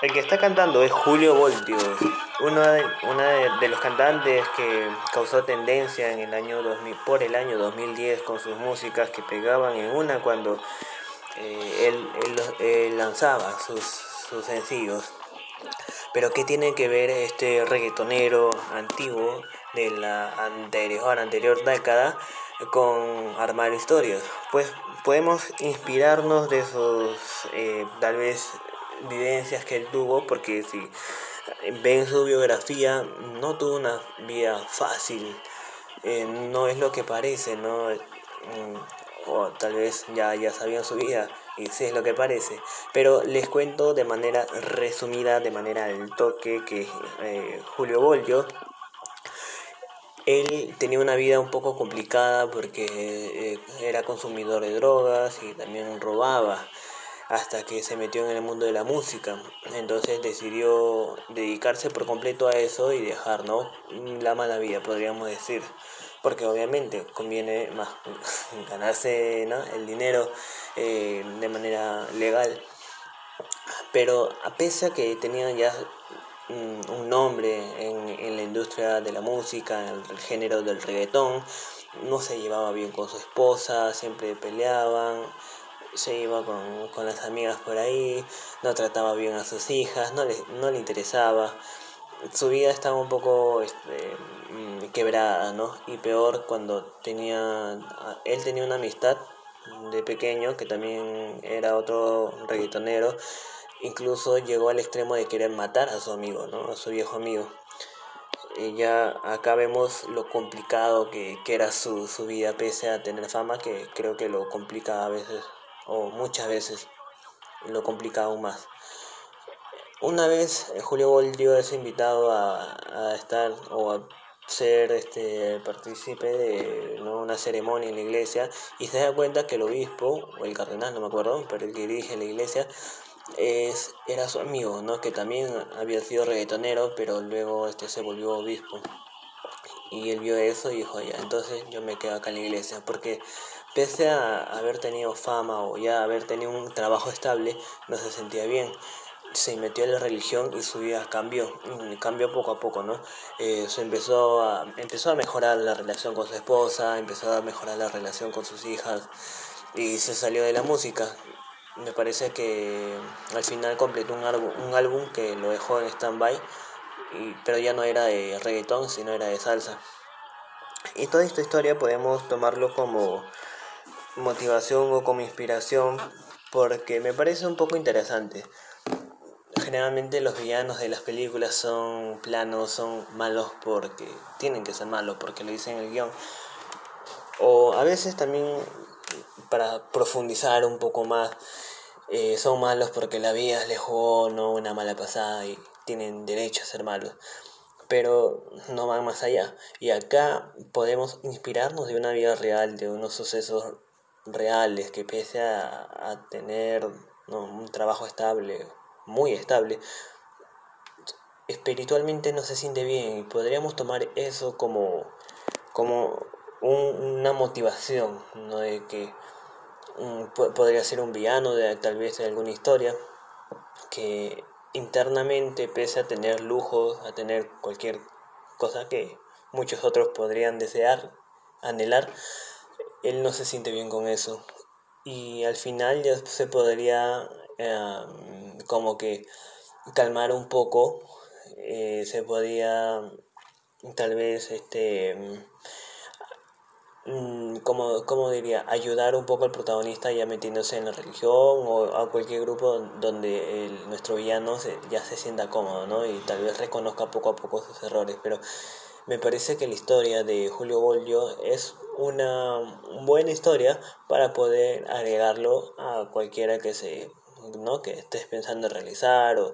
El que está cantando es Julio Voltio, uno de, de, los cantantes que causó tendencia en el año 2000, por el año 2010 con sus músicas que pegaban en una cuando eh, él, lanzaba sus, sus sencillos. Pero ¿qué tiene que ver este reggaetonero antiguo de la anterior, anterior década con armar historias? Pues podemos inspirarnos de esos, eh, tal vez, vivencias que él tuvo, porque si ven su biografía, no tuvo una vida fácil, eh, no es lo que parece, ¿no? Mm, o tal vez ya, ya sabían su vida y sí es lo que parece, pero les cuento de manera resumida, de manera al toque, que eh, Julio Bolio, él tenía una vida un poco complicada porque eh, era consumidor de drogas y también robaba hasta que se metió en el mundo de la música. Entonces decidió dedicarse por completo a eso y dejar, ¿no? La mala vida, podríamos decir. Porque obviamente conviene más ganarse el dinero eh, de manera legal. Pero a pesar que tenía ya mm, un nombre en, en la industria de la música, en el género del reggaetón, no se llevaba bien con su esposa, siempre peleaban, se iba con, con, las amigas por ahí, no trataba bien a sus hijas, no le, no le interesaba. Su vida estaba un poco este, mm, quebrada, ¿no? Y peor cuando tenía, él tenía una amistad de pequeño que también era otro reggaetonero, incluso llegó al extremo de querer matar a su amigo, ¿no? A su viejo amigo. Y ya acá vemos lo complicado que, que era su, su vida, pese a tener fama, que creo que lo complica a veces o muchas veces lo complica aún más. Una vez eh, Julio Boldio es invitado a, estar o a ser este partícipe de una ceremonia en la iglesia y se da cuenta que el obispo o el cardenal no me acuerdo pero el que dirige la iglesia es era su amigo no que también había sido reggaetonero pero luego este se volvió obispo y él vio eso y dijo ya entonces yo me quedo acá en la iglesia porque Pese a haber tenido fama o ya haber tenido un trabajo estable, no se sentía bien. Se metió en la religión y su vida cambió, mm, cambió poco a poco, ¿no? Eh, se empezó a, empezó a mejorar la relación con su esposa, empezó a mejorar la relación con sus hijas y se salió de la música. Me parece que al final completó un álbum, un álbum que lo dejó en stand-by, pero ya no era de reggaetón, sino era de salsa. Y toda esta historia podemos tomarlo como motivación o como inspiración porque me parece un poco interesante. Generalmente los villanos de las películas son planos, son malos porque tienen que ser malos porque lo dicen en el guion. O a veces también para profundizar un poco más eh, son malos porque la vida les jugó no una mala pasada y tienen derecho a ser malos pero no van más allá. Y acá podemos inspirarnos de una vida real, de unos sucesos reales, que pese a, tener un trabajo estable, muy estable, espiritualmente no se siente bien y podríamos tomar eso como, como una motivación, ¿no? de que podría ser un villano de tal vez de alguna historia que internamente pese a tener lujos, a tener cualquier cosa que muchos otros podrían desear, anhelar, él no se siente bien con eso. Y al final ya se podría em, como que calmar un poco, eh, se podría tal vez este como, como diría, ayudar un poco al protagonista ya metiéndose en la religión o a cualquier grupo donde el, nuestro villano ya se sienta cómodo, ¿no? Y tal vez reconozca poco a poco sus errores. Pero me parece que la historia de Julio Bolio es una buena historia para poder agregarlo a cualquiera que se ¿no? que estés pensando en realizar o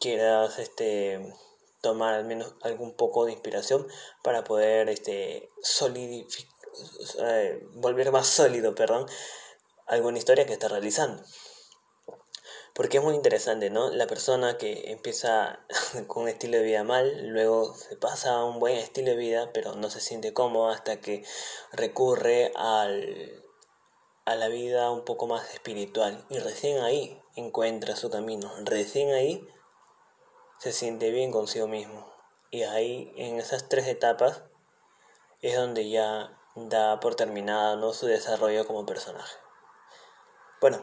quieras este tomar al menos algún poco de inspiración para poder este eh, volver más sólido perdón alguna historia que estés realizando porque es muy interesante, ¿no? La persona que empieza con un estilo de vida mal, luego se pasa a un buen estilo de vida, pero no se siente cómodo hasta que recurre al, a la vida un poco más espiritual. Y recién ahí encuentra su camino. Recién ahí se siente bien consigo mismo. Y ahí, en esas tres etapas, es donde ya da por terminado su desarrollo como personaje. Bueno,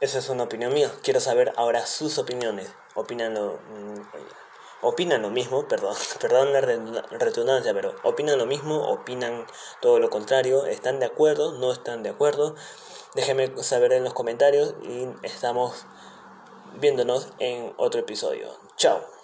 esa es una opinión mía. Quiero saber ahora sus opiniones. Opinan lo, mm, opinan lo mismo, perdón, perdón la redundancia, pero opinan lo mismo, opinan todo lo contrario, están de acuerdo, no están de acuerdo. Déjenme saber en los comentarios y estamos viéndonos en otro episodio. Chao.